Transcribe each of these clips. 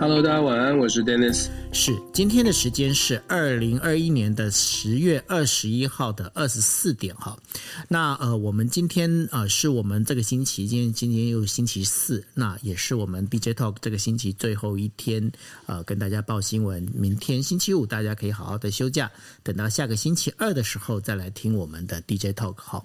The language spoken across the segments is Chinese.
Hello，大家晚安，我是 Dennis。是，今天的时间是二零二一年的十月二十一号的二十四点哈。那呃，我们今天呃是我们这个星期，今天今天又星期四，那也是我们 DJ Talk 这个星期最后一天，呃，跟大家报新闻。明天星期五大家可以好好的休假，等到下个星期二的时候再来听我们的 DJ Talk 哈。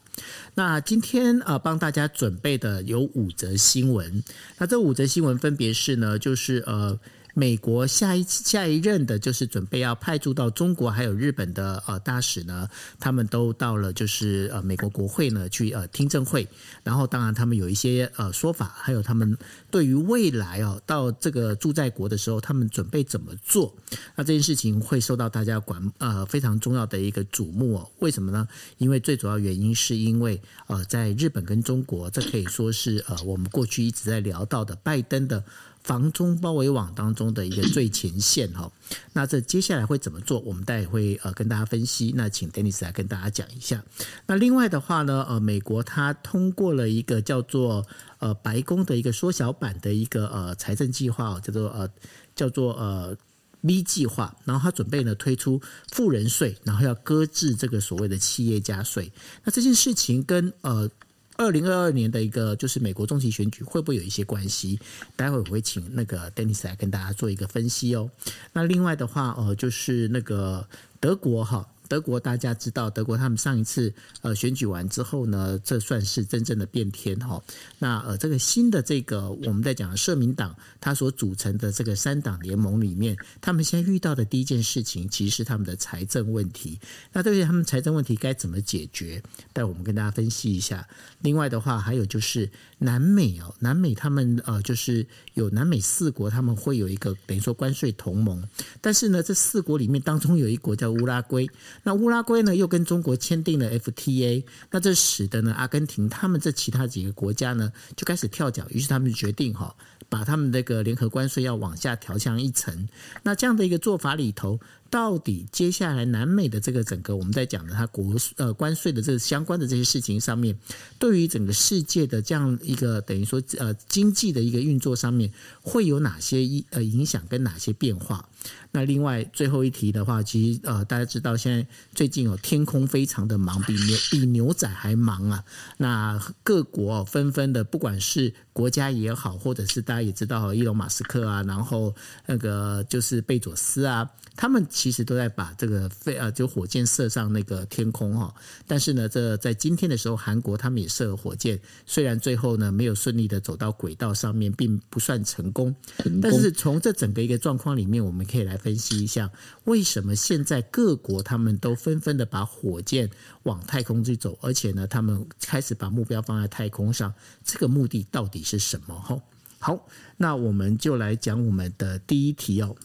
那今天呃帮大家准备的有五则新闻，那这五则新闻分别是呢，就是呃。美国下一下一任的，就是准备要派驻到中国还有日本的呃大使呢，他们都到了就是呃美国国会呢去呃听证会，然后当然他们有一些呃说法，还有他们对于未来哦到这个驻在国的时候，他们准备怎么做？那这件事情会受到大家管呃非常重要的一个瞩目哦。为什么呢？因为最主要原因是因为呃在日本跟中国，这可以说是呃我们过去一直在聊到的拜登的。防中包围网当中的一个最前线哈，那这接下来会怎么做？我们待会呃跟大家分析。那请 Denis 来跟大家讲一下。那另外的话呢，呃，美国它通过了一个叫做呃白宫的一个缩小版的一个呃财政计划，叫做呃叫做呃 B 计划。然后它准备呢推出富人税，然后要搁置这个所谓的企业家税。那这件事情跟呃。二零二二年的一个就是美国中期选举会不会有一些关系？待会我会请那个 Dennis 来跟大家做一个分析哦。那另外的话，呃，就是那个德国哈。德国大家知道，德国他们上一次呃选举完之后呢，这算是真正的变天哈。那呃这个新的这个我们在讲的社民党，它所组成的这个三党联盟里面，他们现在遇到的第一件事情，其实是他们的财政问题。那对于他们财政问题该怎么解决？待我们跟大家分析一下。另外的话，还有就是南美哦，南美他们呃就是有南美四国，他们会有一个等于说关税同盟，但是呢，这四国里面当中有一国叫乌拉圭。那乌拉圭呢，又跟中国签订了 FTA，那这使得呢，阿根廷他们这其他几个国家呢，就开始跳脚，于是他们决定哈，把他们那个联合关税要往下调降一层。那这样的一个做法里头。到底接下来南美的这个整个我们在讲的它国呃关税的这个相关的这些事情上面，对于整个世界的这样一个等于说呃经济的一个运作上面会有哪些一呃影响跟哪些变化？那另外最后一题的话，其实呃大家知道现在最近有天空非常的忙，比牛比牛仔还忙啊。那各国纷纷的，不管是国家也好，或者是大家也知道伊隆马斯克啊，然后那个就是贝佐斯啊。他们其实都在把这个飞呃，就火箭射上那个天空哈。但是呢，这在今天的时候，韩国他们也射了火箭，虽然最后呢没有顺利的走到轨道上面，并不算成功。但是从这整个一个状况里面，我们可以来分析一下，为什么现在各国他们都纷纷的把火箭往太空去走，而且呢，他们开始把目标放在太空上，这个目的到底是什么？哈，好，那我们就来讲我们的第一题哦。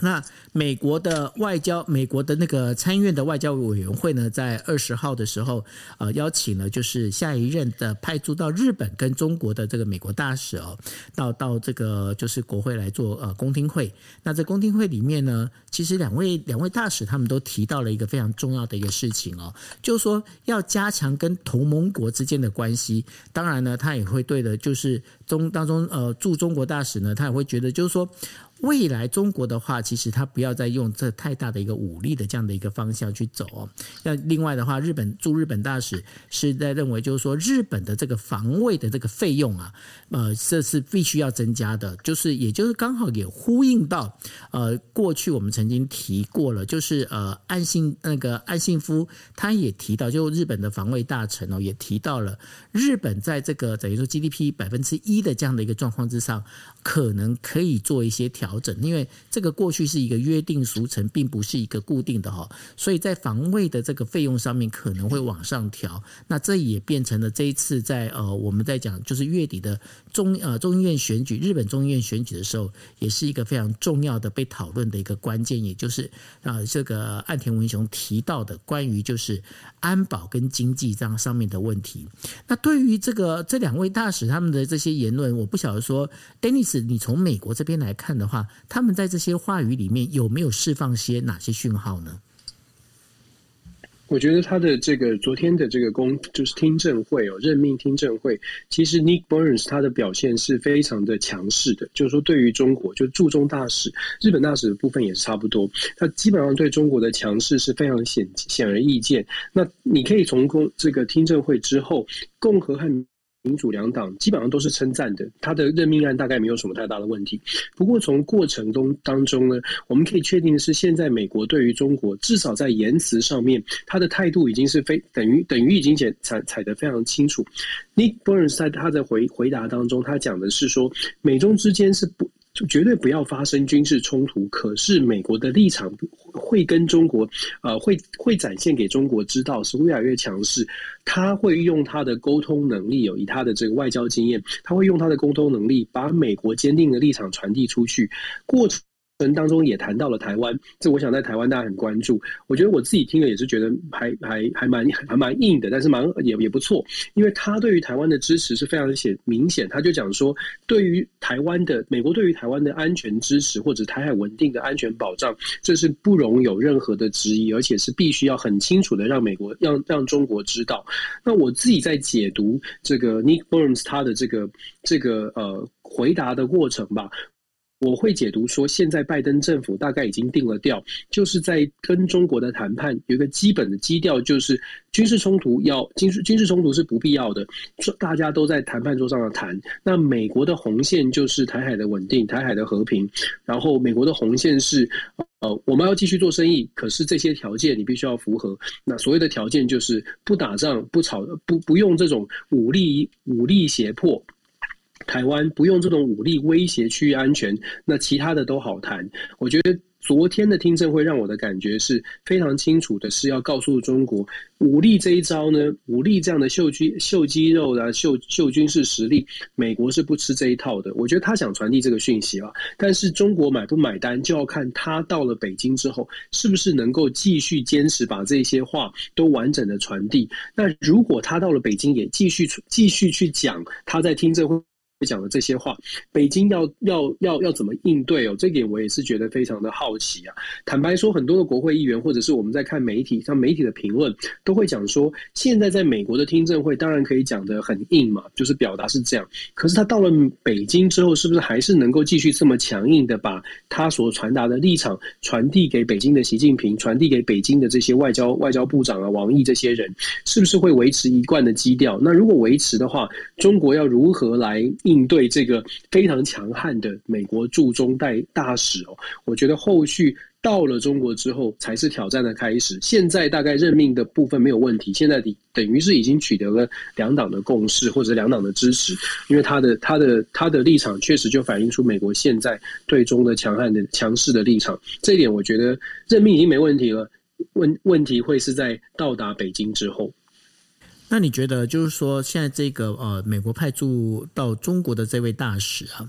那美国的外交，美国的那个参院的外交委员会呢，在二十号的时候，呃，邀请了就是下一任的派驻到日本跟中国的这个美国大使哦，到到这个就是国会来做呃公听会。那在公听会里面呢，其实两位两位大使他们都提到了一个非常重要的一个事情哦，就是说要加强跟同盟国之间的关系。当然呢，他也会对的，就是中当中呃驻中国大使呢，他也会觉得就是说。未来中国的话，其实他不要再用这太大的一个武力的这样的一个方向去走哦。那另外的话，日本驻日本大使是在认为，就是说日本的这个防卫的这个费用啊，呃，这是必须要增加的。就是也就是刚好也呼应到，呃，过去我们曾经提过了，就是呃，岸信那个岸信夫他也提到，就日本的防卫大臣哦，也提到了日本在这个等于说 GDP 百分之一的这样的一个状况之上，可能可以做一些调。调整，因为这个过去是一个约定俗成，并不是一个固定的哈，所以在防卫的这个费用上面可能会往上调。那这也变成了这一次在呃我们在讲就是月底的中呃众议院选举，日本众议院选举的时候，也是一个非常重要的被讨论的一个关键，也就是啊这个岸田文雄提到的关于就是安保跟经济这样上面的问题。那对于这个这两位大使他们的这些言论，我不晓得说，Dennis，你从美国这边来看的话。他们在这些话语里面有没有释放些哪些讯号呢？我觉得他的这个昨天的这个公就是听证会哦，任命听证会，其实 Nick Burns 他的表现是非常的强势的，就是说对于中国，就驻中大使、日本大使的部分也是差不多，他基本上对中国的强势是非常显显而易见。那你可以从公这个听证会之后，共和和民主两党基本上都是称赞的，他的任命案大概没有什么太大的问题。不过从过程中当中呢，我们可以确定的是，现在美国对于中国至少在言辞上面，他的态度已经是非等于等于已经踩踩踩得非常清楚。Nick Burns 在他的回回答当中，他讲的是说，美中之间是不。就绝对不要发生军事冲突。可是美国的立场会跟中国，呃，会会展现给中国知道是越来越强势。他会用他的沟通能力，有以他的这个外交经验，他会用他的沟通能力，把美国坚定的立场传递出去。过当中也谈到了台湾，这我想在台湾大家很关注。我觉得我自己听了也是觉得还还还蛮还蛮硬的，但是蛮也也不错，因为他对于台湾的支持是非常显明显。他就讲说，对于台湾的美国对于台湾的安全支持或者台海稳定的安全保障，这是不容有任何的质疑，而且是必须要很清楚的让美国让让中国知道。那我自己在解读这个 Nick Burns 他的这个这个呃回答的过程吧。我会解读说，现在拜登政府大概已经定了调，就是在跟中国的谈判有一个基本的基调，就是军事冲突要军事军事冲突是不必要的，大家都在谈判桌上的谈。那美国的红线就是台海的稳定、台海的和平，然后美国的红线是呃我们要继续做生意，可是这些条件你必须要符合。那所谓的条件就是不打仗、不吵、不不用这种武力武力胁迫。台湾不用这种武力威胁区域安全，那其他的都好谈。我觉得昨天的听证会让我的感觉是非常清楚的，是要告诉中国，武力这一招呢，武力这样的秀肌秀肌肉的秀秀军事实力，美国是不吃这一套的。我觉得他想传递这个讯息啊，但是中国买不买单，就要看他到了北京之后，是不是能够继续坚持把这些话都完整的传递。那如果他到了北京也继续继续去讲他在听证会。讲的这些话，北京要要要要怎么应对哦？这点我也是觉得非常的好奇啊。坦白说，很多的国会议员或者是我们在看媒体，像媒体的评论，都会讲说，现在在美国的听证会当然可以讲得很硬嘛，就是表达是这样。可是他到了北京之后，是不是还是能够继续这么强硬的把他所传达的立场传递给北京的习近平，传递给北京的这些外交外交部长啊、王毅这些人，是不是会维持一贯的基调？那如果维持的话，中国要如何来？应对这个非常强悍的美国驻中代大使哦，我觉得后续到了中国之后才是挑战的开始。现在大概任命的部分没有问题，现在等于是已经取得了两党的共识或者两党的支持，因为他的他的他的立场确实就反映出美国现在对中的强悍的强势的立场。这一点我觉得任命已经没问题了，问问题会是在到达北京之后。那你觉得，就是说，现在这个呃，美国派驻到中国的这位大使啊，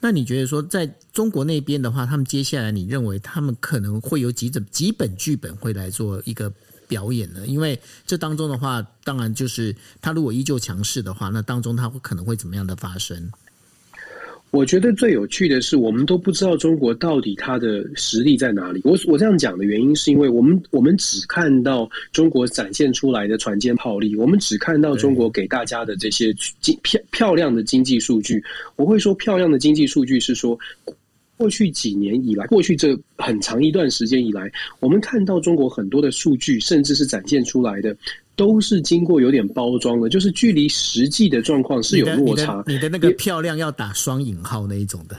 那你觉得说，在中国那边的话，他们接下来你认为他们可能会有几种几本剧本会来做一个表演呢？因为这当中的话，当然就是他如果依旧强势的话，那当中他会可能会怎么样的发生？我觉得最有趣的是，我们都不知道中国到底它的实力在哪里。我我这样讲的原因，是因为我们我们只看到中国展现出来的船坚炮利，我们只看到中国给大家的这些经漂漂亮的经济数据。我会说，漂亮的经济数据是说，过去几年以来，过去这很长一段时间以来，我们看到中国很多的数据，甚至是展现出来的。都是经过有点包装的，就是距离实际的状况是有落差。你的，你的，那个漂亮要打双引号那一种的。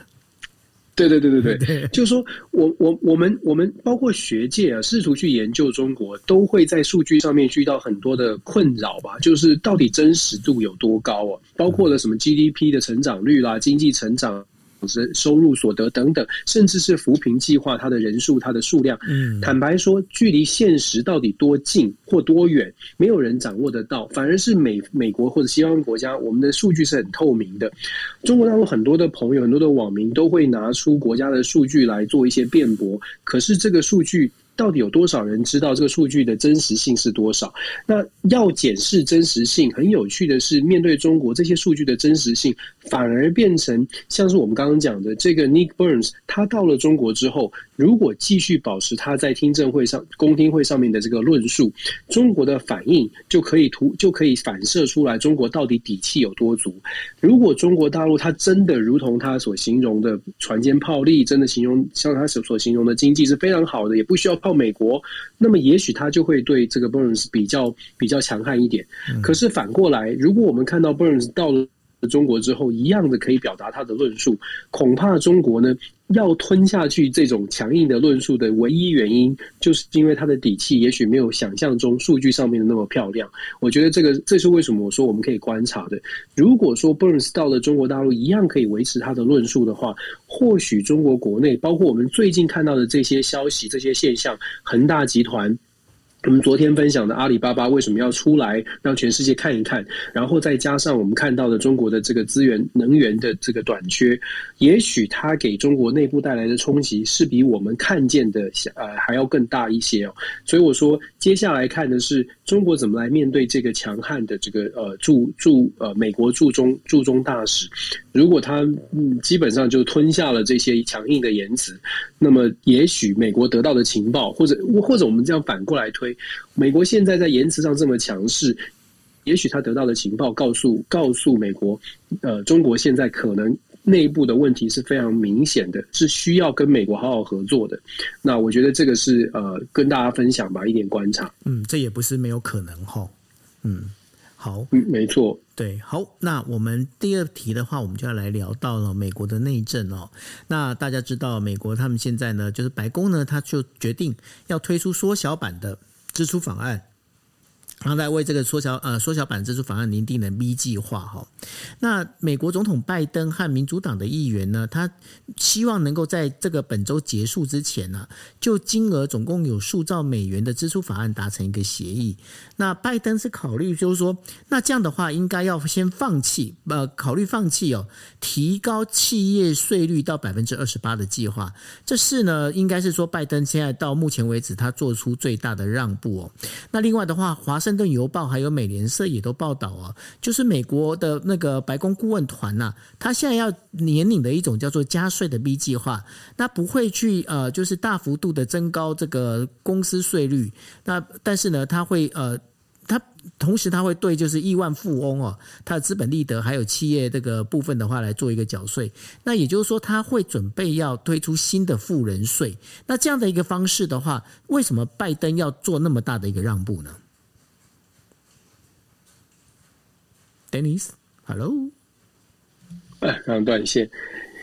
对对对对对，对 就是说我我我们我们包括学界啊，试图去研究中国，都会在数据上面遇到很多的困扰吧。就是到底真实度有多高啊？包括了什么 GDP 的成长率啦，经济成长。收入所得等等，甚至是扶贫计划，它的人数、它的数量，嗯，坦白说，距离现实到底多近或多远，没有人掌握得到。反而是美美国或者西方国家，我们的数据是很透明的。中国大陆很多的朋友、很多的网民都会拿出国家的数据来做一些辩驳，可是这个数据到底有多少人知道这个数据的真实性是多少？那要检视真实性，很有趣的是，面对中国这些数据的真实性，反而变成像是我们刚刚讲的这个 Nick Burns，他到了中国之后，如果继续保持他在听证会上、公听会上面的这个论述，中国的反应就可以图就可以反射出来，中国到底底气有多足。如果中国大陆他真的如同他所形容的船坚炮利，真的形容像他所所形容的经济是非常好的，也不需要靠美国，那么也许他就会对这个 Burns 比较比较强悍一点。可是反过来，如果我们看到 Burns 到了中国之后，一样的可以表达他的论述，恐怕中国呢，要吞下去这种强硬的论述的唯一原因，就是因为他的底气也许没有想象中数据上面的那么漂亮。我觉得这个这是为什么我说我们可以观察的。如果说 Burns 到了中国大陆一样可以维持他的论述的话，或许中国国内包括我们最近看到的这些消息、这些现象，恒大集团。我们昨天分享的阿里巴巴为什么要出来让全世界看一看？然后再加上我们看到的中国的这个资源能源的这个短缺，也许它给中国内部带来的冲击是比我们看见的呃还要更大一些哦。所以我说，接下来看的是中国怎么来面对这个强悍的这个呃驻驻呃美国驻中驻中大使。如果他嗯基本上就吞下了这些强硬的言辞，那么也许美国得到的情报，或者或者我们这样反过来推。美国现在在言辞上这么强势，也许他得到的情报告诉告诉美国，呃，中国现在可能内部的问题是非常明显的，是需要跟美国好好合作的。那我觉得这个是呃，跟大家分享吧，一点观察。嗯，这也不是没有可能哈。嗯，好，嗯，没错，对，好。那我们第二题的话，我们就要来聊到了美国的内政哦。那大家知道，美国他们现在呢，就是白宫呢，他就决定要推出缩小版的。支出法案。然后来为这个缩小呃缩小版支出法案拟定了 B 计划哈。那美国总统拜登和民主党的议员呢，他希望能够在这个本周结束之前呢，就金额总共有数兆美元的支出法案达成一个协议。那拜登是考虑就是说，那这样的话应该要先放弃呃考虑放弃哦，提高企业税率到百分之二十八的计划。这是呢，应该是说拜登现在到目前为止他做出最大的让步哦。那另外的话，华盛顿邮报还有美联社也都报道啊，就是美国的那个白宫顾问团呐，他现在要年领的一种叫做加税的 B 计划，那不会去呃，就是大幅度的增高这个公司税率，那但是呢，他会呃，他同时他会对就是亿万富翁哦，他的资本利得还有企业这个部分的话来做一个缴税，那也就是说他会准备要推出新的富人税，那这样的一个方式的话，为什么拜登要做那么大的一个让步呢？？Dennis，Hello，哎，刚刚断线。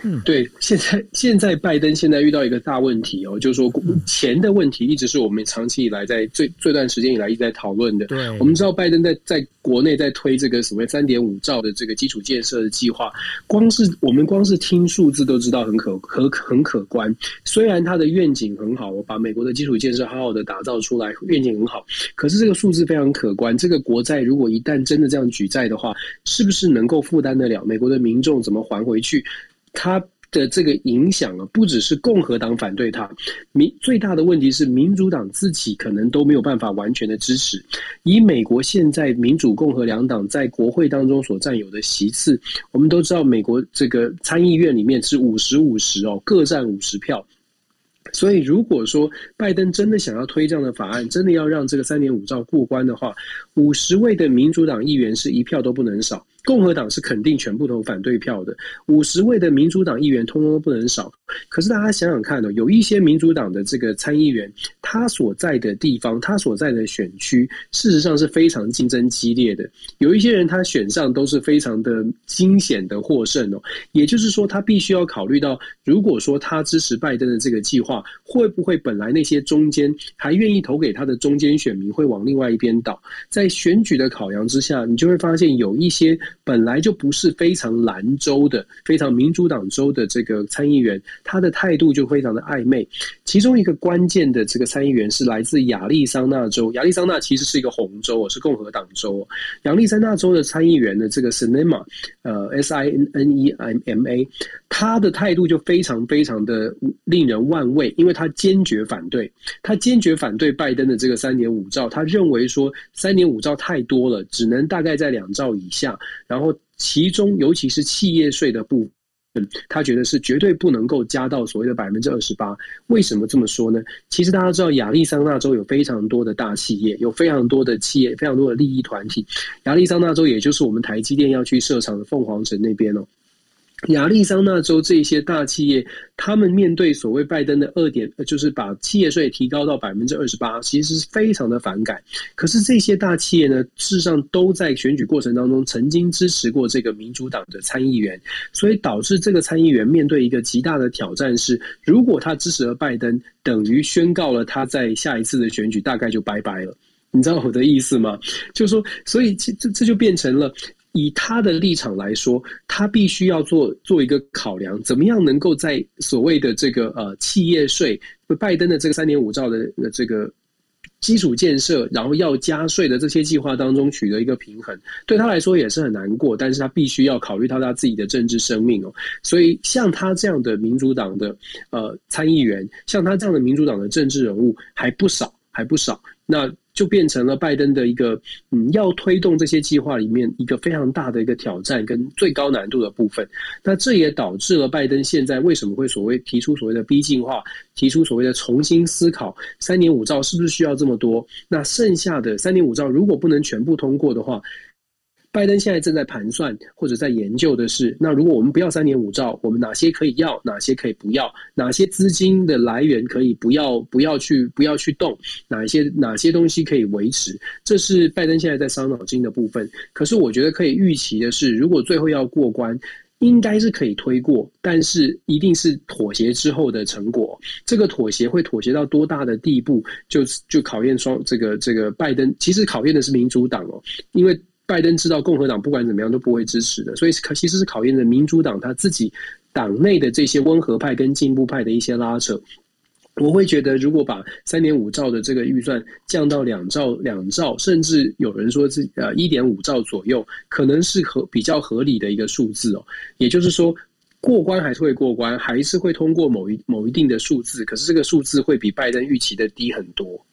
嗯，对，现在现在拜登现在遇到一个大问题哦，就是说钱的问题一直是我们长期以来在最这段时间以来一直在讨论的。对，我们知道拜登在在国内在推这个所谓三点五兆的这个基础建设的计划，光是我们光是听数字都知道很可可很可观。虽然他的愿景很好，我把美国的基础建设好好的打造出来，愿景很好，可是这个数字非常可观。这个国债如果一旦真的这样举债的话，是不是能够负担得了？美国的民众怎么还回去？他的这个影响啊，不只是共和党反对他，民最大的问题是民主党自己可能都没有办法完全的支持。以美国现在民主共和两党在国会当中所占有的席次，我们都知道，美国这个参议院里面是五十五十哦，各占五十票。所以，如果说拜登真的想要推这样的法案，真的要让这个三点五兆过关的话，五十位的民主党议员是一票都不能少。共和党是肯定全部投反对票的，五十位的民主党议员通通都不能少。可是大家想想看呢，有一些民主党的这个参议员，他所在的地方，他所在的选区，事实上是非常竞争激烈的。有一些人他选上都是非常的惊险的获胜哦。也就是说，他必须要考虑到，如果说他支持拜登的这个计划，会不会本来那些中间还愿意投给他的中间选民会往另外一边倒？在选举的考量之下，你就会发现有一些。本来就不是非常兰州的、非常民主党州的这个参议员，他的态度就非常的暧昧。其中一个关键的这个参议员是来自亚利桑那州，亚利桑那其实是一个红州，是共和党州。亚利桑那州的参议员的这个 Sinema，呃，S-I-N-N-E-M-M-A，他的态度就非常非常的令人万味，因为他坚决反对，他坚决反对拜登的这个三点五兆，他认为说三点五兆太多了，只能大概在两兆以下，然后其中尤其是企业税的部分。他觉得是绝对不能够加到所谓的百分之二十八。为什么这么说呢？其实大家知道，亚利桑那州有非常多的大企业，有非常多的企业，非常多的利益团体。亚利桑那州也就是我们台积电要去设厂的凤凰城那边哦。亚利桑那州这些大企业，他们面对所谓拜登的二点，就是把企业税提高到百分之二十八，其实是非常的反感。可是这些大企业呢，事实上都在选举过程当中曾经支持过这个民主党的参议员，所以导致这个参议员面对一个极大的挑战是：如果他支持了拜登，等于宣告了他在下一次的选举大概就拜拜了。你知道我的意思吗？就是说，所以这这就变成了。以他的立场来说，他必须要做做一个考量，怎么样能够在所谓的这个呃企业税，拜登的这个三点五兆的这个基础建设，然后要加税的这些计划当中取得一个平衡，对他来说也是很难过，但是他必须要考虑到他自己的政治生命哦。所以像他这样的民主党的呃参议员，像他这样的民主党的政治人物还不少，还不少。那。就变成了拜登的一个嗯，要推动这些计划里面一个非常大的一个挑战跟最高难度的部分。那这也导致了拜登现在为什么会所谓提出所谓的逼近化，提出所谓的重新思考三点五兆是不是需要这么多？那剩下的三点五兆如果不能全部通过的话。拜登现在正在盘算或者在研究的是，那如果我们不要三点五兆，我们哪些可以要，哪些可以不要？哪些资金的来源可以不要不要去不要去动？哪一些哪些东西可以维持？这是拜登现在在伤脑筋的部分。可是我觉得可以预期的是，如果最后要过关，应该是可以推过，但是一定是妥协之后的成果。这个妥协会妥协到多大的地步，就就考验双这个这个拜登。其实考验的是民主党哦，因为。拜登知道共和党不管怎么样都不会支持的，所以可其实是考验着民主党他自己党内的这些温和派跟进步派的一些拉扯。我会觉得，如果把三点五兆的这个预算降到两兆、两兆，甚至有人说是呃一点五兆左右，可能是合比较合理的一个数字哦。也就是说，过关还是会过关，还是会通过某一某一定的数字，可是这个数字会比拜登预期的低很多。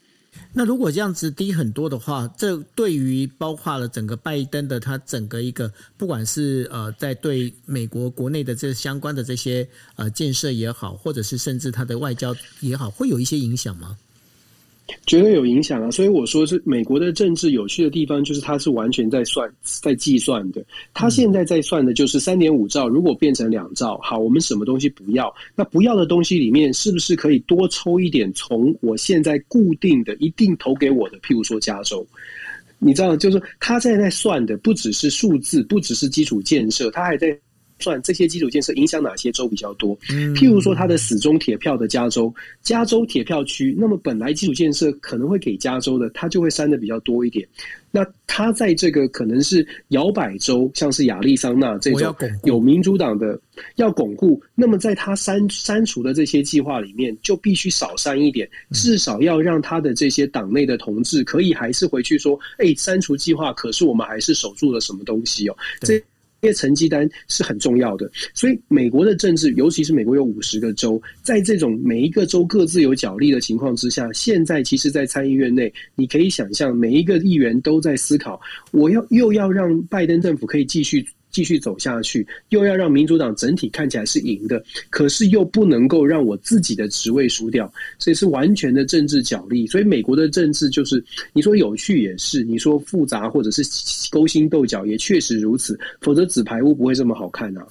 那如果这样子低很多的话，这对于包括了整个拜登的他整个一个，不管是呃在对美国国内的这相关的这些呃建设也好，或者是甚至他的外交也好，会有一些影响吗？绝对有影响啊！所以我说是美国的政治有趣的地方，就是它是完全在算、在计算的。他现在在算的就是三点五兆，如果变成两兆，好，我们什么东西不要？那不要的东西里面，是不是可以多抽一点？从我现在固定的、一定投给我的，譬如说加州，你知道，就是他现在在算的，不只是数字，不只是基础建设，他还在。算这些基础建设影响哪些州比较多？譬如说，它的死忠铁票的加州，加州铁票区，那么本来基础建设可能会给加州的，它就会删的比较多一点。那它在这个可能是摇摆州，像是亚利桑那这种有民主党的要巩固，那么在它删删除的这些计划里面，就必须少删一点，至少要让他的这些党内的同志可以还是回去说，哎，删除计划，可是我们还是守住了什么东西哦。这因为成绩单是很重要的，所以美国的政治，尤其是美国有五十个州，在这种每一个州各自有角力的情况之下，现在其实，在参议院内，你可以想象，每一个议员都在思考，我要又要让拜登政府可以继续。继续走下去，又要让民主党整体看起来是赢的，可是又不能够让我自己的职位输掉，所以是完全的政治角力。所以美国的政治就是，你说有趣也是，你说复杂或者是勾心斗角也确实如此，否则纸牌屋不会这么好看啊。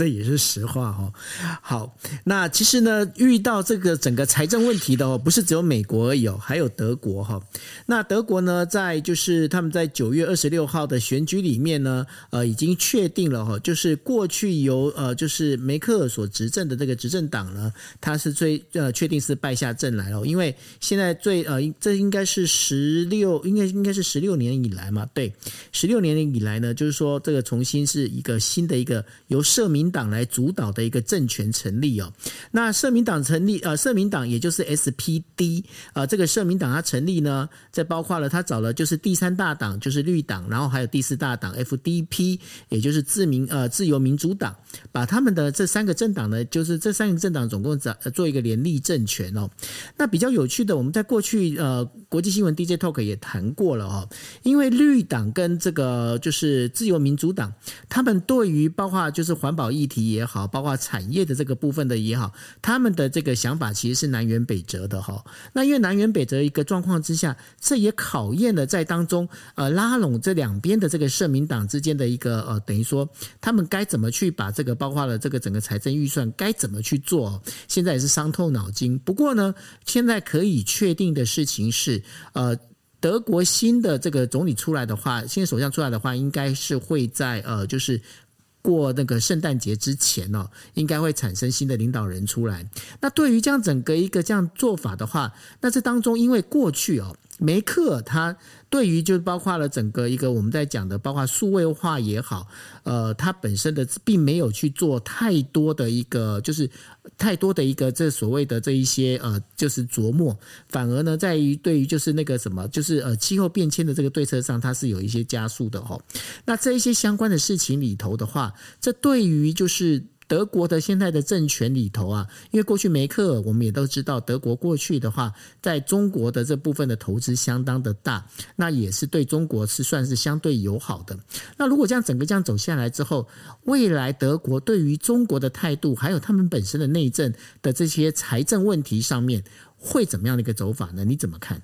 这也是实话哦。好，那其实呢，遇到这个整个财政问题的哦，不是只有美国而已哦，还有德国哈。那德国呢，在就是他们在九月二十六号的选举里面呢，呃，已经确定了哈，就是过去由呃就是梅克尔所执政的这个执政党呢，他是最呃确定是败下阵来了，因为现在最呃这应该是十六应该应该是十六年以来嘛，对，十六年以来呢，就是说这个重新是一个新的一个由社民党来主导的一个政权成立哦。那社民党成立呃社民党也就是 SPD 呃这个社民党它成立呢，这包括了他找了就是第三大党就是绿党，然后还有第四大党 FDP，也就是自民呃自由民主党，把他们的这三个政党呢，就是这三个政党总共做做一个联立政权哦。那比较有趣的，我们在过去呃国际新闻 DJ Talk 也谈过了哦，因为绿党跟这个就是自由民主党，他们对于包括就是环保议题也好，包括产业的这个部分的也好，他们的这个想法其实是南辕北辙的哈。那因为南辕北辙一个状况之下，这也考验了在当中呃拉拢这两边的这个社民党之间的一个呃等于说他们该怎么去把这个包括了这个整个财政预算该怎么去做，现在也是伤透脑筋。不过呢，现在可以确定的事情是呃。德国新的这个总理出来的话，新首相出来的话，应该是会在呃，就是过那个圣诞节之前哦，应该会产生新的领导人出来。那对于这样整个一个这样做法的话，那这当中因为过去哦。梅克他对于就包括了整个一个我们在讲的，包括数位化也好，呃，它本身的并没有去做太多的一个，就是太多的一个这所谓的这一些呃，就是琢磨，反而呢，在于对于就是那个什么，就是呃气候变迁的这个对策上，它是有一些加速的哈。那这一些相关的事情里头的话，这对于就是。德国的现在的政权里头啊，因为过去梅克尔我们也都知道，德国过去的话，在中国的这部分的投资相当的大，那也是对中国是算是相对友好的。那如果这样整个这样走下来之后，未来德国对于中国的态度，还有他们本身的内政的这些财政问题上面，会怎么样的一个走法呢？你怎么看？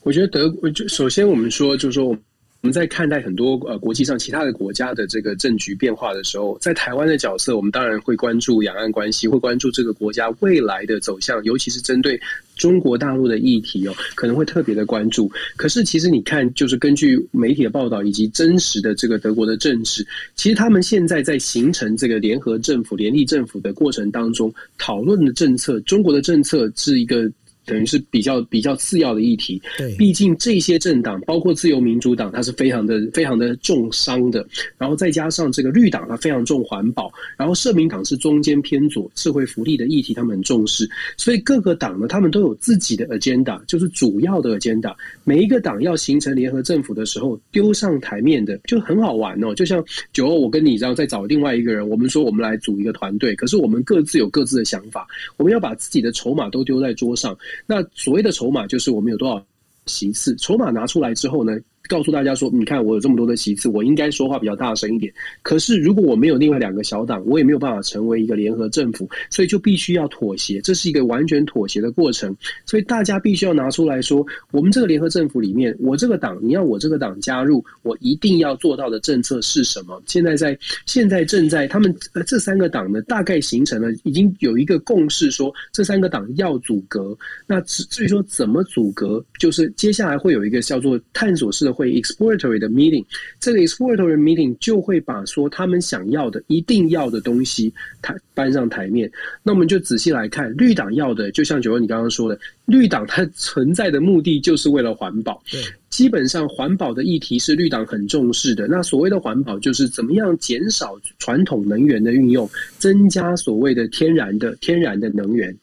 我觉得德国就首先我们说，就是说。我们在看待很多呃国际上其他的国家的这个政局变化的时候，在台湾的角色，我们当然会关注两岸关系，会关注这个国家未来的走向，尤其是针对中国大陆的议题哦，可能会特别的关注。可是其实你看，就是根据媒体的报道以及真实的这个德国的政治，其实他们现在在形成这个联合政府、联立政府的过程当中，讨论的政策，中国的政策是一个。等于是比较比较次要的议题，对，毕竟这些政党，包括自由民主党，它是非常的非常的重商的，然后再加上这个绿党，它非常重环保，然后社民党是中间偏左，社会福利的议题他们很重视，所以各个党呢，他们都有自己的 agenda，就是主要的 agenda。每一个党要形成联合政府的时候，丢上台面的就很好玩哦，就像九欧，我跟你这样再找另外一个人，我们说我们来组一个团队，可是我们各自有各自的想法，我们要把自己的筹码都丢在桌上。那所谓的筹码，就是我们有多少席次，筹码拿出来之后呢，告诉大家说，你看我有这么多的席次，我应该说话比较大声一点。可是如果我没有另外两个小党，我也没有办法成为一个联合政府，所以就必须要妥协，这是一个完全妥协的过程。所以大家必须要拿出来说，我们这个联合政府里面，我这个党，你要我这个党加入，我一定要做到的政策是什么？现在在现在正在他们呃这三个党呢，大概形成了已经有一个共识，说这三个党要组阁。那至至于说怎么组阁，就是接下来会有一个叫做探索式的。会 exploratory 的 meeting，这个 exploratory meeting 就会把说他们想要的、一定要的东西，台搬上台面。那我们就仔细来看，绿党要的，就像九欧你刚刚说的，绿党它存在的目的就是为了环保。对，基本上环保的议题是绿党很重视的。那所谓的环保，就是怎么样减少传统能源的运用，增加所谓的天然的天然的能源，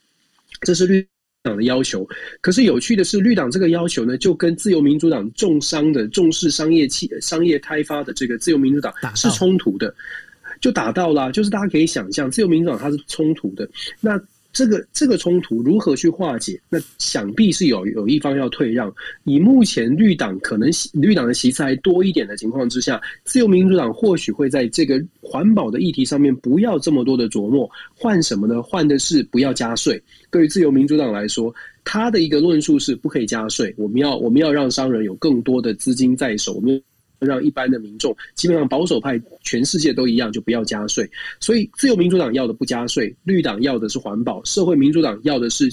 这是绿。党的要求，可是有趣的是，绿党这个要求呢，就跟自由民主党重商的、重视商业企、商业开发的这个自由民主党是冲突的，就打到了。就是大家可以想象，自由民主党它是冲突的。那这个这个冲突如何去化解？那想必是有有一方要退让。以目前绿党可能绿党的席次还多一点的情况之下，自由民主党或许会在这个环保的议题上面不要这么多的琢磨，换什么呢？换的是不要加税。对于自由民主党来说，他的一个论述是不可以加税。我们要我们要让商人有更多的资金在手，我们让一般的民众，基本上保守派全世界都一样，就不要加税。所以自由民主党要的不加税，绿党要的是环保，社会民主党要的是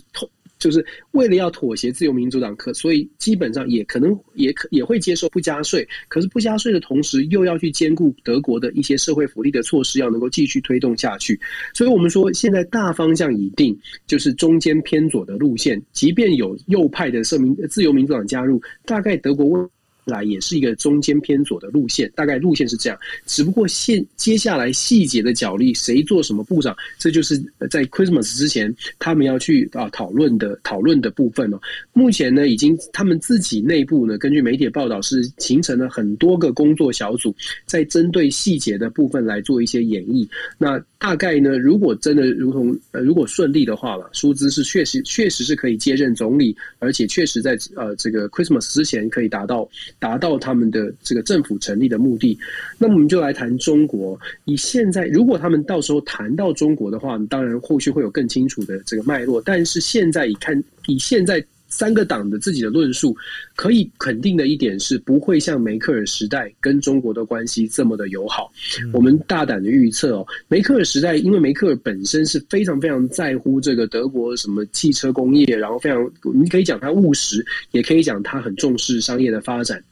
就是为了要妥协自由民主党，可所以基本上也可能也可也会接受不加税，可是不加税的同时又要去兼顾德国的一些社会福利的措施，要能够继续推动下去。所以我们说现在大方向已定，就是中间偏左的路线，即便有右派的社民自由民主党加入，大概德国未来也是一个中间偏左的路线，大概路线是这样。只不过现接下来细节的角力，谁做什么部长，这就是在 Christmas 之前他们要去啊讨论的讨论的部分哦。目前呢，已经他们自己内部呢，根据媒体报道是形成了很多个工作小组，在针对细节的部分来做一些演绎。那大概呢，如果真的如同呃，如果顺利的话了，舒兹是确实确实是可以接任总理，而且确实在呃这个 Christmas 之前可以达到。达到他们的这个政府成立的目的，那么我们就来谈中国。以现在，如果他们到时候谈到中国的话，当然后续会有更清楚的这个脉络。但是现在以看，以现在三个党的自己的论述，可以肯定的一点是，不会像梅克尔时代跟中国的关系这么的友好。我们大胆的预测哦，梅克尔时代，因为梅克尔本身是非常非常在乎这个德国什么汽车工业，然后非常，你可以讲他务实，也可以讲他很重视商业的发展。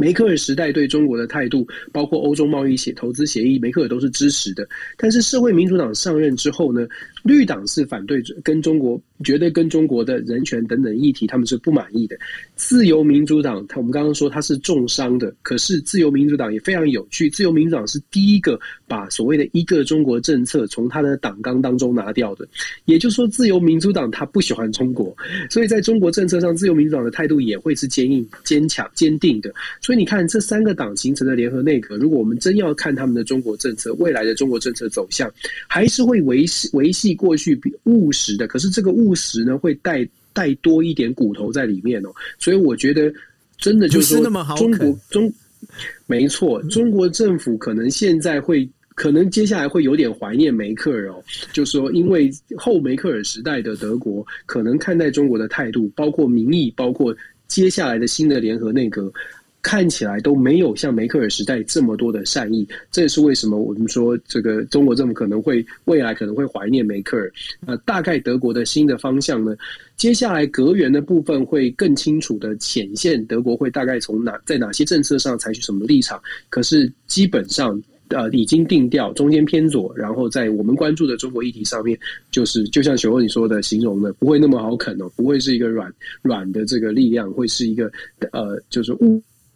梅克尔时代对中国的态度，包括欧洲贸易协投资协议，梅克尔都是支持的。但是社会民主党上任之后呢，绿党是反对跟中国，觉得跟中国的人权等等议题他们是不满意的。自由民主党，他我们刚刚说他是重伤的，可是自由民主党也非常有趣，自由民主党是第一个把所谓的一个中国政策从他的党纲当中拿掉的。也就是说，自由民主党他不喜欢中国，所以在中国政策上，自由民主党的态度也会是坚硬、坚强、坚定的。所以你看，这三个党形成的联合内阁，如果我们真要看他们的中国政策，未来的中国政策走向，还是会维系维系过去比务实的。可是这个务实呢，会带带多一点骨头在里面哦。所以我觉得，真的就是说，中国中没错，中国政府可能现在会，可能接下来会有点怀念梅克尔哦。就是说，因为后梅克尔时代的德国，可能看待中国的态度，包括民意，包括接下来的新的联合内阁。看起来都没有像梅克尔时代这么多的善意，这也是为什么我们说这个中国政府可能会未来可能会怀念梅克尔。呃，大概德国的新的方向呢，接下来隔员的部分会更清楚的显现德国会大概从哪在哪些政策上采取什么立场。可是基本上呃已经定调，中间偏左，然后在我们关注的中国议题上面，就是就像雪欧你说的形容的，不会那么好啃哦，不会是一个软软的这个力量，会是一个呃就是。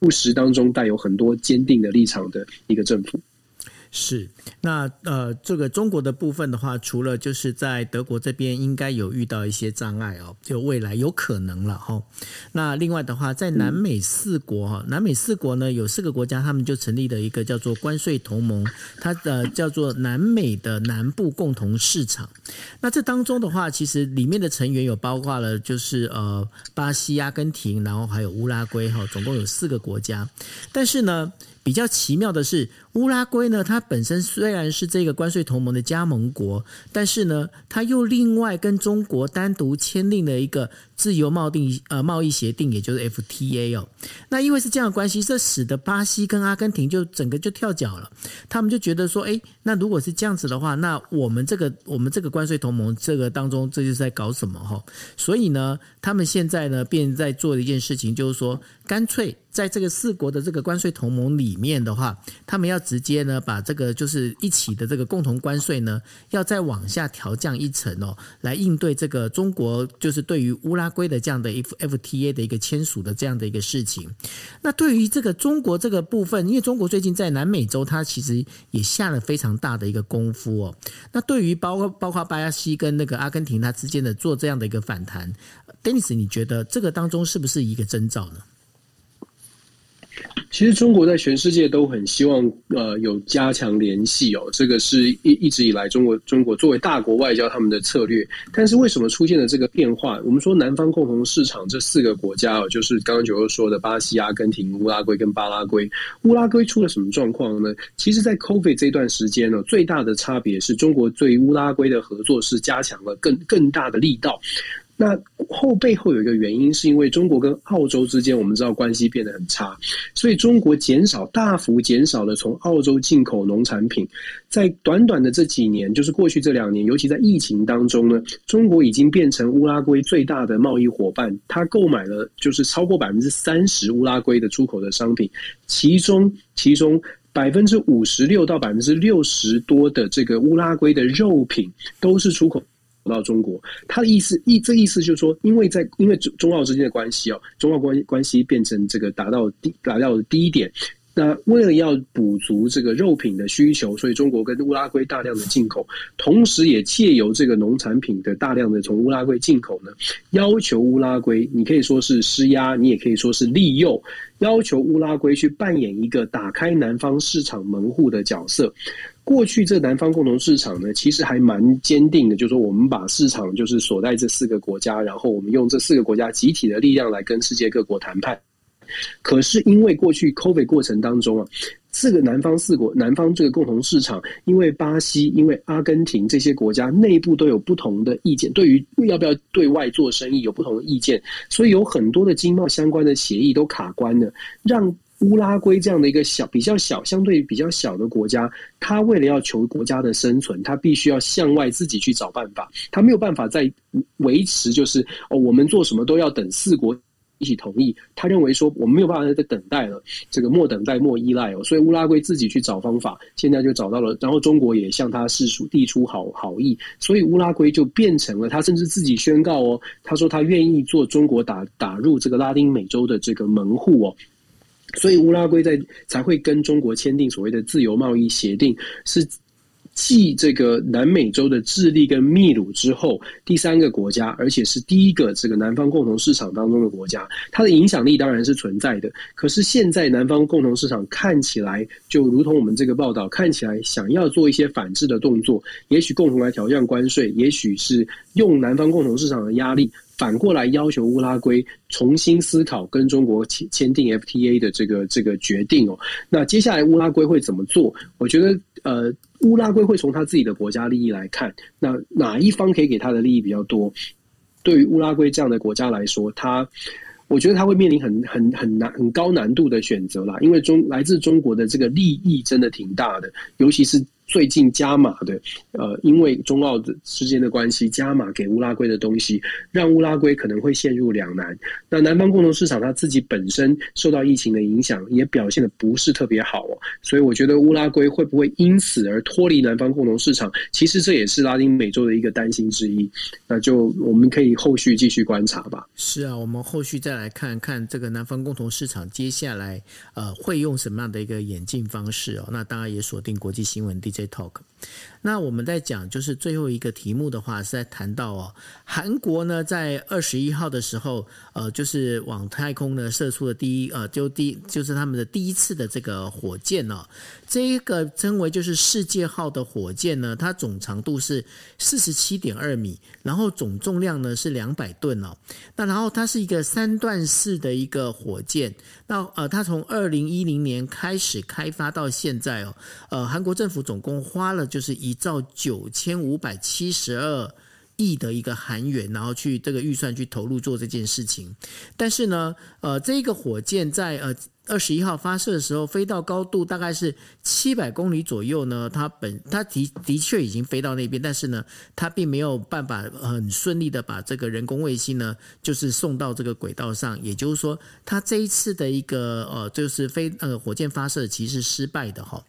务实当中带有很多坚定的立场的一个政府。是，那呃，这个中国的部分的话，除了就是在德国这边应该有遇到一些障碍哦，就未来有可能了哈。那另外的话，在南美四国哈，南美四国呢有四个国家，他们就成立了一个叫做关税同盟，它的叫做南美的南部共同市场。那这当中的话，其实里面的成员有包括了就是呃巴西、阿根廷，然后还有乌拉圭哈，总共有四个国家。但是呢，比较奇妙的是。乌拉圭呢，它本身虽然是这个关税同盟的加盟国，但是呢，它又另外跟中国单独签订了一个自由贸定呃贸易协定，也就是 FTA 哦。那因为是这样的关系，这使得巴西跟阿根廷就整个就跳脚了。他们就觉得说，哎，那如果是这样子的话，那我们这个我们这个关税同盟这个当中，这就是在搞什么哈？所以呢，他们现在呢，便在做一件事情，就是说，干脆在这个四国的这个关税同盟里面的话，他们要。直接呢，把这个就是一起的这个共同关税呢，要再往下调降一层哦，来应对这个中国就是对于乌拉圭的这样的一 FTA 的一个签署的这样的一个事情。那对于这个中国这个部分，因为中国最近在南美洲，它其实也下了非常大的一个功夫哦。那对于包括包括巴西跟那个阿根廷它之间的做这样的一个反弹，Dennis，你觉得这个当中是不是一个征兆呢？其实中国在全世界都很希望呃有加强联系哦，这个是一一直以来中国中国作为大国外交他们的策略。但是为什么出现了这个变化？我们说南方共同市场这四个国家哦，就是刚刚九欧说的巴西、阿根廷、乌拉圭跟巴拉圭。乌拉圭出了什么状况呢？其实，在 COVID 这段时间呢，最大的差别是中国对乌拉圭的合作是加强了更更大的力道。那后背后有一个原因，是因为中国跟澳洲之间，我们知道关系变得很差，所以中国减少大幅减少了从澳洲进口农产品。在短短的这几年，就是过去这两年，尤其在疫情当中呢，中国已经变成乌拉圭最大的贸易伙伴，他购买了就是超过百分之三十乌拉圭的出口的商品，其中其中百分之五十六到百分之六十多的这个乌拉圭的肉品都是出口。到中国，他的意思意这意思就是说，因为在因为中中澳之间的关系哦，中澳关关系变成这个达到低达到低点，那为了要补足这个肉品的需求，所以中国跟乌拉圭大量的进口，同时也借由这个农产品的大量的从乌拉圭进口呢，要求乌拉圭，你可以说是施压，你也可以说是利诱，要求乌拉圭去扮演一个打开南方市场门户的角色。过去这南方共同市场呢，其实还蛮坚定的，就是说我们把市场就是锁在这四个国家，然后我们用这四个国家集体的力量来跟世界各国谈判。可是因为过去 COVID 过程当中啊，这个南方四国、南方这个共同市场，因为巴西、因为阿根廷这些国家内部都有不同的意见，对于要不要对外做生意有不同的意见，所以有很多的经贸相关的协议都卡关了，让。乌拉圭这样的一个小、比较小、相对比较小的国家，他为了要求国家的生存，他必须要向外自己去找办法。他没有办法再维持，就是哦，我们做什么都要等四国一起同意。他认为说，我们没有办法再等待了，这个莫等待莫依赖哦。所以乌拉圭自己去找方法，现在就找到了。然后中国也向他示出递出好好意，所以乌拉圭就变成了他甚至自己宣告哦，他说他愿意做中国打打入这个拉丁美洲的这个门户哦。所以乌拉圭在才会跟中国签订所谓的自由贸易协定，是继这个南美洲的智利跟秘鲁之后第三个国家，而且是第一个这个南方共同市场当中的国家。它的影响力当然是存在的。可是现在南方共同市场看起来就如同我们这个报道看起来想要做一些反制的动作，也许共同来挑战关税，也许是用南方共同市场的压力。反过来要求乌拉圭重新思考跟中国签签订 FTA 的这个这个决定哦。那接下来乌拉圭会怎么做？我觉得呃，乌拉圭会从他自己的国家利益来看，那哪一方可以给他的利益比较多？对于乌拉圭这样的国家来说，他我觉得他会面临很很很难很高难度的选择啦，因为中来自中国的这个利益真的挺大的，尤其是。最近加码的，呃，因为中澳之间的关系，加码给乌拉圭的东西，让乌拉圭可能会陷入两难。那南方共同市场它自己本身受到疫情的影响，也表现的不是特别好哦。所以我觉得乌拉圭会不会因此而脱离南方共同市场，其实这也是拉丁美洲的一个担心之一。那就我们可以后续继续观察吧。是啊，我们后续再来看看这个南方共同市场接下来呃会用什么样的一个演进方式哦。那当然也锁定国际新闻 DJ Talk，那我们在讲就是最后一个题目的话，是在谈到哦，韩国呢在二十一号的时候，呃，就是往太空呢射出了第一呃，就第就是他们的第一次的这个火箭哦，这一个称为就是世界号的火箭呢，它总长度是四十七点二米，然后总重量呢是两百吨哦，那然后它是一个三段式的一个火箭，那呃，它从二零一零年开始开发到现在哦，呃，韩国政府总共花了就是一兆九千五百七十二亿的一个韩元，然后去这个预算去投入做这件事情。但是呢，呃，这个火箭在呃。二十一号发射的时候，飞到高度大概是七百公里左右呢。它本它的的确已经飞到那边，但是呢，它并没有办法很顺利的把这个人工卫星呢，就是送到这个轨道上。也就是说，它这一次的一个呃，就是飞呃火箭发射其实是失败的哈。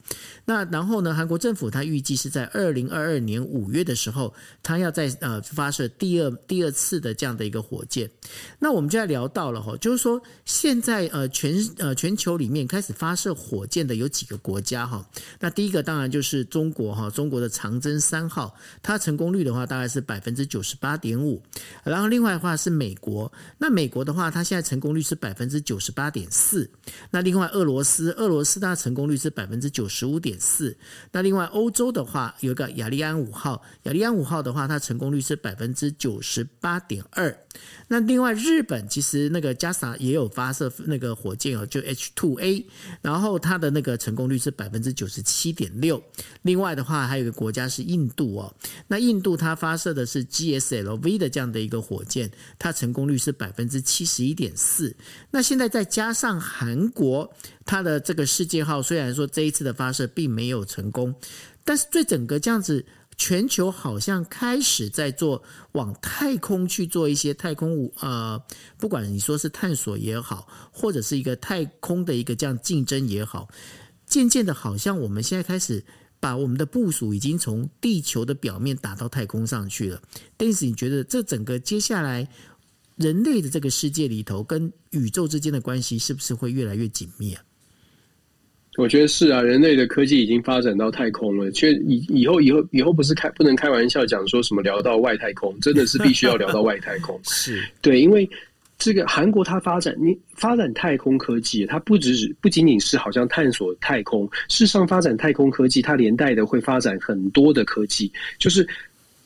那然后呢，韩国政府它预计是在二零二二年五月的时候，它要在呃发射第二第二次的这样的一个火箭。那我们就要聊到了哈，就是说现在呃全呃全。全球里面开始发射火箭的有几个国家哈？那第一个当然就是中国哈，中国的长征三号，它成功率的话大概是百分之九十八点五。然后另外的话是美国，那美国的话它现在成功率是百分之九十八点四。那另外俄罗斯，俄罗斯它成功率是百分之九十五点四。那另外欧洲的话有一个亚利安五号，亚利安五号的话它成功率是百分之九十八点二。那另外日本其实那个 JAXA 也有发射那个火箭哦，就 H2A，然后它的那个成功率是百分之九十七点六。另外的话，还有一个国家是印度哦，那印度它发射的是 GSLV 的这样的一个火箭，它成功率是百分之七十一点四。那现在再加上韩国，它的这个世界号虽然说这一次的发射并没有成功，但是对整个这样子。全球好像开始在做往太空去做一些太空武，呃，不管你说是探索也好，或者是一个太空的一个这样竞争也好，渐渐的，好像我们现在开始把我们的部署已经从地球的表面打到太空上去了。但是你觉得这整个接下来人类的这个世界里头，跟宇宙之间的关系是不是会越来越紧密啊？我觉得是啊，人类的科技已经发展到太空了。却以以后以后以后不是开不能开玩笑讲说什么聊到外太空，真的是必须要聊到外太空。是对，因为这个韩国它发展你发展太空科技，它不只是不仅仅是好像探索太空，事实上发展太空科技，它连带的会发展很多的科技，就是。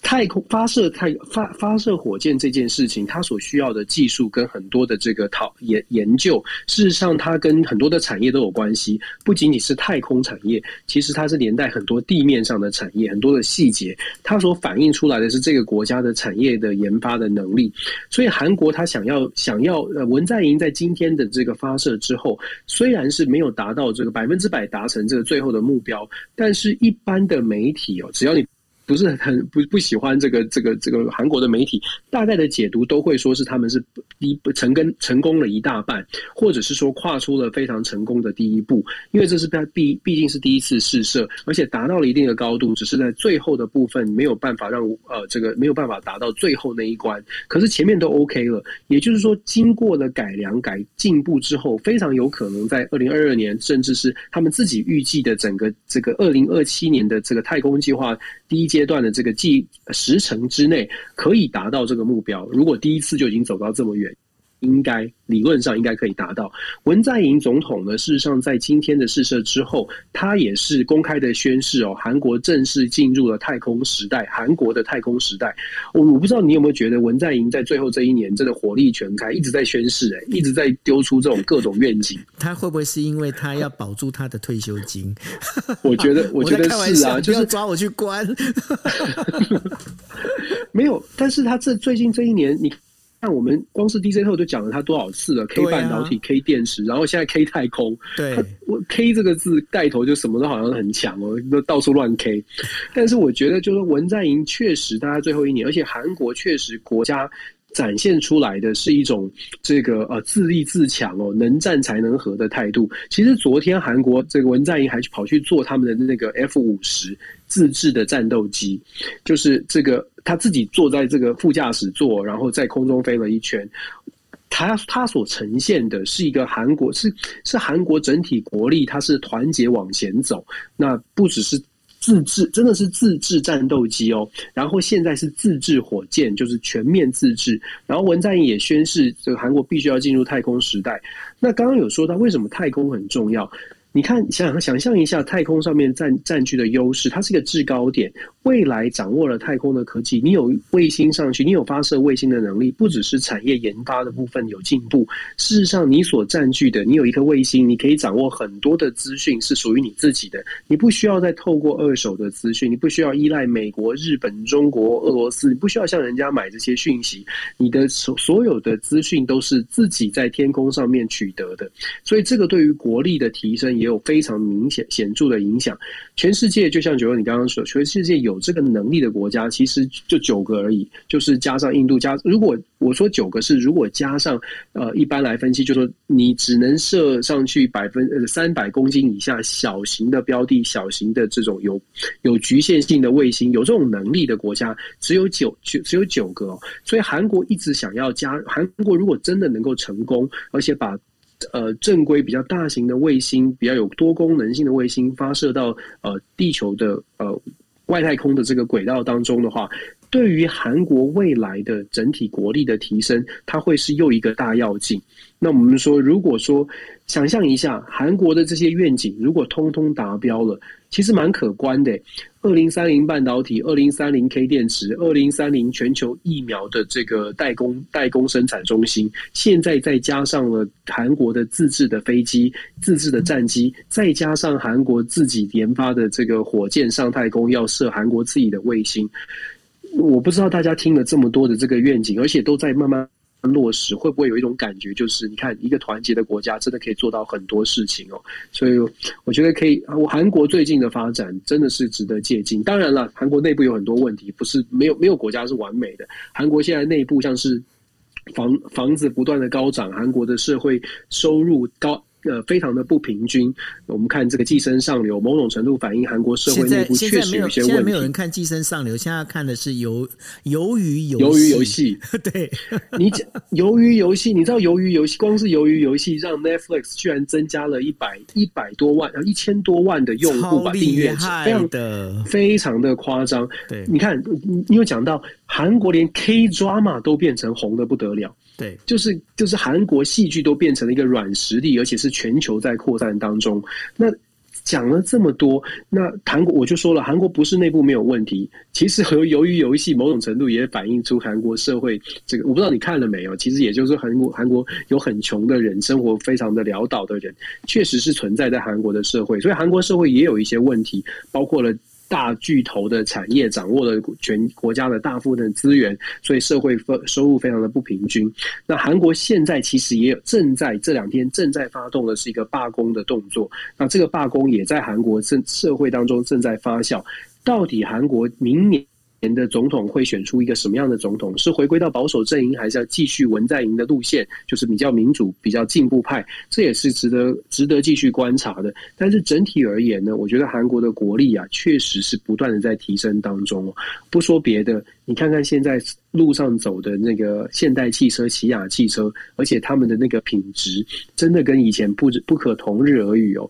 太空发射太发发射火箭这件事情，它所需要的技术跟很多的这个讨研研究，事实上它跟很多的产业都有关系。不仅仅是太空产业，其实它是连带很多地面上的产业，很多的细节，它所反映出来的是这个国家的产业的研发的能力。所以韩国它想要想要呃文在寅在今天的这个发射之后，虽然是没有达到这个百分之百达成这个最后的目标，但是一般的媒体哦，只要你。不是很不不喜欢这个这个这个韩国的媒体，大概的解读都会说是他们是一成功成功了一大半，或者是说跨出了非常成功的第一步，因为这是他毕毕竟是第一次试射，而且达到了一定的高度，只是在最后的部分没有办法让呃这个没有办法达到最后那一关，可是前面都 OK 了，也就是说经过了改良改进步之后，非常有可能在二零二二年，甚至是他们自己预计的整个这个二零二七年的这个太空计划第一阶段的这个计时程之内，可以达到这个目标。如果第一次就已经走到这么远。应该理论上应该可以达到。文在寅总统呢，事实上在今天的试射之后，他也是公开的宣誓哦，韩国正式进入了太空时代，韩国的太空时代。我我不知道你有没有觉得文在寅在最后这一年真的火力全开，一直在宣誓，哎，一直在丢出这种各种愿景。他会不会是因为他要保住他的退休金？我觉得，我觉得是啊，就是抓我去关。没有，但是他这最近这一年，你。那我们光是 DJ 后就讲了他多少次了？K 半导体、啊、K 电池，然后现在 K 太空。对，我 K 这个字带头就什么都好像很强哦，都到处乱 K。但是我觉得，就是文在寅确实，大家最后一年，而且韩国确实国家展现出来的是一种这个呃自立自强哦，能战才能和的态度。其实昨天韩国这个文在寅还去跑去做他们的那个 F 五十自制的战斗机，就是这个。他自己坐在这个副驾驶座，然后在空中飞了一圈。他他所呈现的是一个韩国，是是韩国整体国力，它是团结往前走。那不只是自制，真的是自制战斗机哦。然后现在是自制火箭，就是全面自制。然后文在寅也宣示，这个韩国必须要进入太空时代。那刚刚有说到，为什么太空很重要？你看，想想象一下，太空上面占占据的优势，它是一个制高点。未来掌握了太空的科技，你有卫星上去，你有发射卫星的能力，不只是产业研发的部分有进步。事实上，你所占据的，你有一颗卫星，你可以掌握很多的资讯，是属于你自己的。你不需要再透过二手的资讯，你不需要依赖美国、日本、中国、俄罗斯，你不需要向人家买这些讯息。你的所所有的资讯都是自己在天空上面取得的，所以这个对于国力的提升也有非常明显显著的影响。全世界就像九欧你刚刚说，全世界有。这个能力的国家其实就九个而已，就是加上印度加。如果我说九个是，如果加上呃，一般来分析，就说你只能射上去百分呃三百公斤以下小型的标的、小型的这种有有局限性的卫星，有这种能力的国家只有九，九只有九个。所以韩国一直想要加，韩国如果真的能够成功，而且把呃正规比较大型的卫星、比较有多功能性的卫星发射到呃地球的呃。外太空的这个轨道当中的话，对于韩国未来的整体国力的提升，它会是又一个大要件。那我们说，如果说想象一下韩国的这些愿景，如果通通达标了，其实蛮可观的。二零三零半导体，二零三零 K 电池，二零三零全球疫苗的这个代工代工生产中心，现在再加上了韩国的自制的飞机、自制的战机，再加上韩国自己研发的这个火箭上太空要射韩国自己的卫星。我不知道大家听了这么多的这个愿景，而且都在慢慢落实，会不会有一种感觉，就是你看一个团结的国家，真的可以做到很多事情哦。所以我觉得可以，我韩国最近的发展真的是值得借鉴。当然了，韩国内部有很多问题，不是没有没有国家是完美的。韩国现在内部像是房房子不断的高涨，韩国的社会收入高。呃，非常的不平均。我们看这个寄生上流，某种程度反映韩国社会内部确实有些问题。现在没有人看寄生上流，现在看的是鱿鱿鱼游鱿鱼游戏。对，你讲鱿鱼游戏，你知道鱿鱼游戏，光是鱿鱼游戏让 Netflix 居然增加了一百一百多万，一千多万的用户吧，订阅，非常的非常的夸张。对，你看，你有讲到韩国连 K drama 都变成红的不得了。对，就是就是韩国戏剧都变成了一个软实力，而且是全球在扩散当中。那讲了这么多，那韩国我就说了，韩国不是内部没有问题，其实和由于游戏某种程度也反映出韩国社会这个，我不知道你看了没有？其实也就是韩国韩国有很穷的人，生活非常的潦倒的人，确实是存在在韩国的社会，所以韩国社会也有一些问题，包括了。大巨头的产业掌握了全国家的大部分的资源，所以社会收入非常的不平均。那韩国现在其实也有正在这两天正在发动的是一个罢工的动作。那这个罢工也在韩国正社会当中正在发酵。到底韩国明年年的总统会选出一个什么样的总统？是回归到保守阵营，还是要继续文在寅的路线，就是比较民主、比较进步派？这也是值得值得继续观察的。但是整体而言呢，我觉得韩国的国力啊，确实是不断的在提升当中。不说别的，你看看现在路上走的那个现代汽车、起亚汽车，而且他们的那个品质，真的跟以前不不可同日而语哦。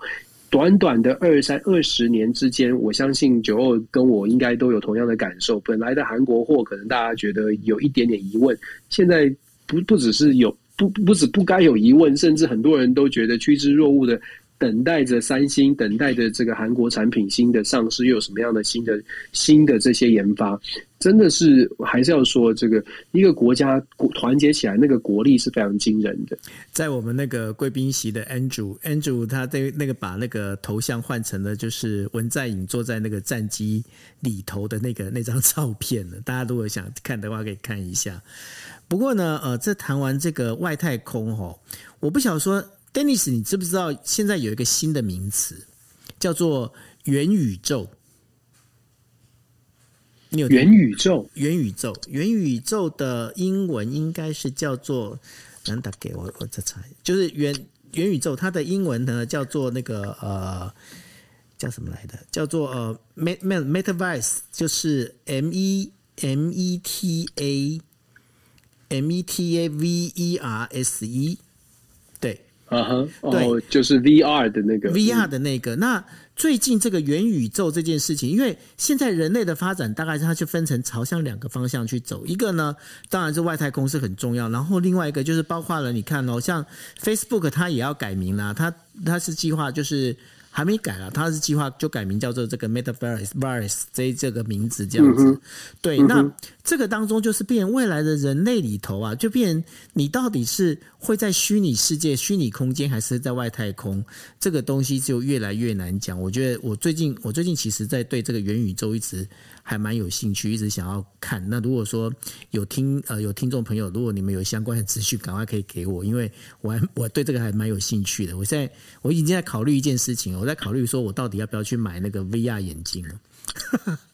短短的二三二十年之间，我相信九二跟我应该都有同样的感受。本来的韩国货，可能大家觉得有一点点疑问，现在不不只是有不不止不该有疑问，甚至很多人都觉得趋之若鹜的。等待着三星，等待着这个韩国产品新的上市，又有什么样的新的新的这些研发？真的是还是要说，这个一个国家团结起来，那个国力是非常惊人的。在我们那个贵宾席的 Andrew，Andrew 他在那个把那个头像换成了就是文在寅坐在那个战机里头的那个那张照片了。大家如果想看的话，可以看一下。不过呢，呃，这谈完这个外太空哦，我不想说。Dennis，你知不知道现在有一个新的名词叫做元宇宙？你有元宇宙？元宇宙？元宇宙的英文应该是叫做……难打给我，我再查，就是元元宇宙，它的英文呢叫做那个呃，叫什么来的？叫做呃，Met Metaverse，就是 M E M E T A M E T A V E R S E。啊哈，对，就是 VR 的那个 VR 的那个。那最近这个元宇宙这件事情，因为现在人类的发展大概它就分成朝向两个方向去走。一个呢，当然是外太空是很重要，然后另外一个就是包括了你看哦，像 Facebook 它也要改名啦，它它是计划就是。还没改了，他是计划就改名叫做这个 Metaverse，Virus 这这个名字这样子。嗯、对，嗯、那这个当中就是变未来的人类里头啊，就变你到底是会在虚拟世界、虚拟空间，还是在外太空？这个东西就越来越难讲。我觉得我最近，我最近其实在对这个元宇宙一直。还蛮有兴趣，一直想要看。那如果说有听呃有听众朋友，如果你们有相关的资讯，赶快可以给我，因为我还我对这个还蛮有兴趣的。我现在我已经在考虑一件事情，我在考虑说我到底要不要去买那个 VR 眼镜了。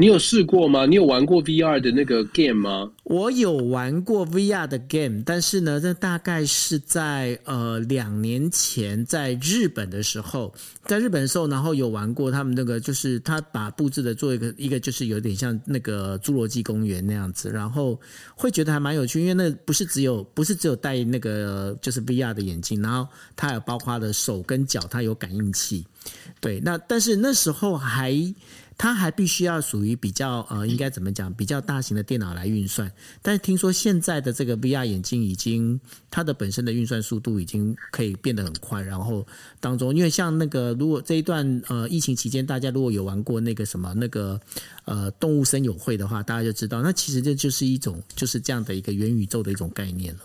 你有试过吗？你有玩过 VR 的那个 game 吗？我有玩过 VR 的 game，但是呢，这大概是在呃两年前在日本的时候，在日本的时候，然后有玩过他们那个，就是他把布置的做一个一个，就是有点像那个侏罗纪公园那样子，然后会觉得还蛮有趣，因为那不是只有不是只有戴那个就是 VR 的眼镜，然后它有包括的手跟脚，它有感应器，对，那但是那时候还。它还必须要属于比较呃，应该怎么讲，比较大型的电脑来运算。但是听说现在的这个 VR 眼镜已经它的本身的运算速度已经可以变得很快。然后当中，因为像那个如果这一段呃疫情期间，大家如果有玩过那个什么那个呃动物森友会的话，大家就知道，那其实这就是一种就是这样的一个元宇宙的一种概念了。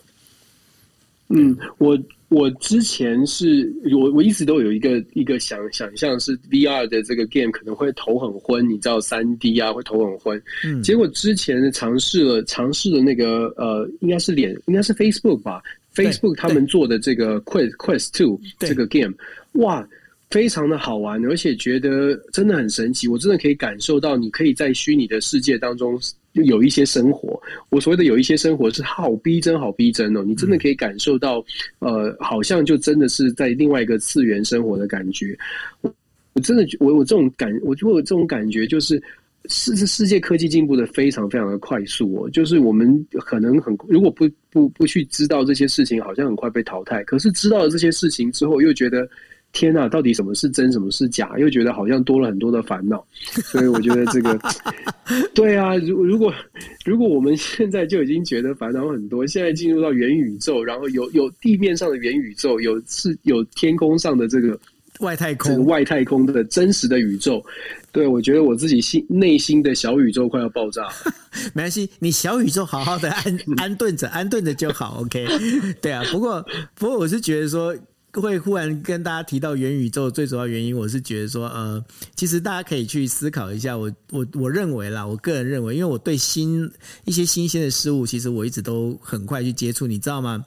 嗯，我我之前是我我一直都有一个一个想想象是 VR 的这个 game 可能会头很昏，你知道三 D 啊会头很昏。嗯，结果之前尝试了尝试了那个呃，应该是脸应该是 Facebook 吧，Facebook 他们做的这个 Quest Quest Two 这个 game，哇，非常的好玩，而且觉得真的很神奇。我真的可以感受到，你可以在虚拟的世界当中。有一些生活，我所谓的有一些生活是好逼真，好逼真哦！你真的可以感受到，呃，好像就真的是在另外一个次元生活的感觉。我我真的我我这种感，我就有这种感觉，就是世世界科技进步的非常非常的快速哦。就是我们可能很如果不不不去知道这些事情，好像很快被淘汰。可是知道了这些事情之后，又觉得。天呐，到底什么是真，什么是假？又觉得好像多了很多的烦恼，所以我觉得这个，对啊，如如果如果我们现在就已经觉得烦恼很多，现在进入到元宇宙，然后有有地面上的元宇宙，有是有天空上的这个外太空，外太空的真实的宇宙，对，我觉得我自己心内心的小宇宙快要爆炸了。没关系，你小宇宙好好的安安顿着，安顿着就好。OK，对啊，不过不过我是觉得说。会忽然跟大家提到元宇宙，最主要原因我是觉得说，呃，其实大家可以去思考一下。我我我认为啦，我个人认为，因为我对新一些新鲜的事物，其实我一直都很快去接触，你知道吗？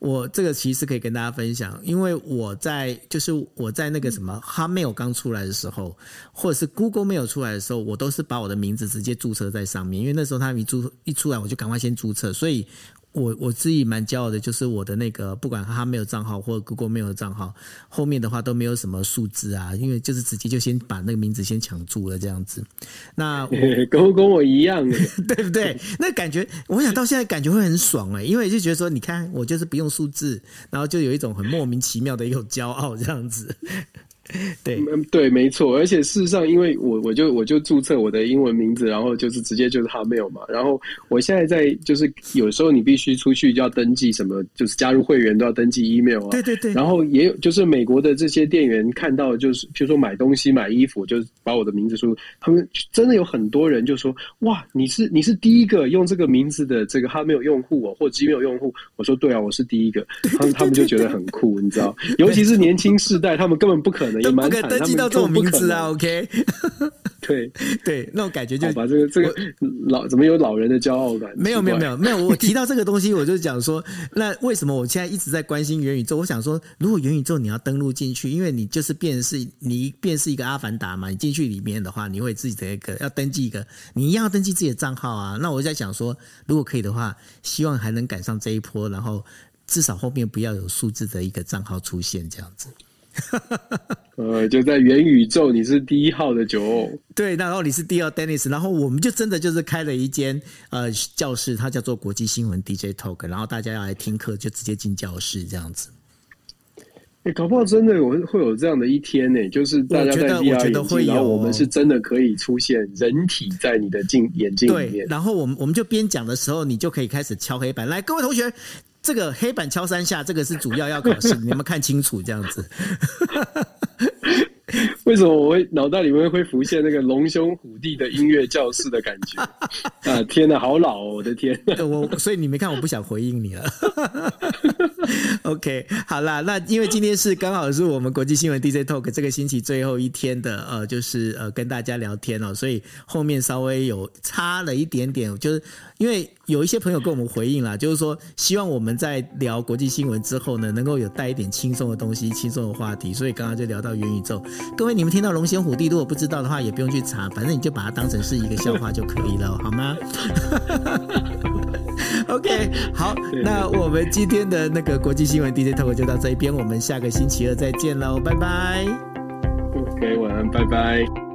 我这个其实可以跟大家分享，因为我在就是我在那个什么 Hotmail 刚出来的时候，或者是 Google Mail 出来的时候，我都是把我的名字直接注册在上面，因为那时候他一注一出来，我就赶快先注册，所以。我我自己蛮骄傲的，就是我的那个不管他没有账号或者 Google 没有账号，后面的话都没有什么数字啊，因为就是直接就先把那个名字先抢住了这样子。那 跟跟我一样，对不对？那感觉我想到现在感觉会很爽哎，因为就觉得说，你看我就是不用数字，然后就有一种很莫名其妙的一种骄傲这样子。对，对，没错。而且事实上，因为我我就我就注册我的英文名字，然后就是直接就是 Hotmail 嘛。然后我现在在就是有时候你必须出去就要登记什么，就是加入会员都要登记 email 啊。对对对。然后也有就是美国的这些店员看到就是比如说买东西买衣服，就是把我的名字输入，他们真的有很多人就说哇，你是你是第一个用这个名字的这个 Hotmail 用户哦，或 Gmail 用户。我说对啊，我是第一个。他们他们就觉得很酷，你知道，尤其是年轻世代，他们根本不可能。都不可以登记到这种名字啊！OK，对 对，那种感觉就把这个这个老怎么有老人的骄傲感？没有没有没有没有，我提到这个东西，我就讲说，那为什么我现在一直在关心元宇宙？我想说，如果元宇宙你要登录进去，因为你就是变成是你变是一个阿凡达嘛，你进去里面的话，你会自己的一个要登记一个，你一样要登记自己的账号啊。那我在想说，如果可以的话，希望还能赶上这一波，然后至少后面不要有数字的一个账号出现这样子。呃，就在元宇宙，你是第一号的酒偶。对，然后你是第二，Dennis。然后我们就真的就是开了一间呃教室，它叫做国际新闻 DJ Talk。然后大家要来听课，就直接进教室这样子。哎、欸，搞不好真的有会有这样的一天呢？就是大家在 VR 眼镜，然后我们是真的可以出现人体在你的镜眼镜里面。然后我们我们就边讲的时候，你就可以开始敲黑板。来，各位同学。这个黑板敲三下，这个是主要要考试，你有没有看清楚？这样子。为什么我会脑袋里面会浮现那个龙兄虎弟的音乐教室的感觉？啊，天哪，好老哦！我的天，我所以你没看，我不想回应你了。OK，好啦，那因为今天是刚好是我们国际新闻 DJ Talk 这个星期最后一天的呃，就是呃跟大家聊天哦，所以后面稍微有差了一点点，就是因为有一些朋友跟我们回应啦，就是说希望我们在聊国际新闻之后呢，能够有带一点轻松的东西、轻松的话题，所以刚刚就聊到元宇宙。各位，你们听到龙仙虎弟，如果不知道的话，也不用去查，反正你就把它当成是一个笑话就可以了，好吗？OK，好，那我们今天的那个国际新闻 DJ Talk 就到这一边，我们下个星期二再见喽，拜拜。OK，晚安，拜拜。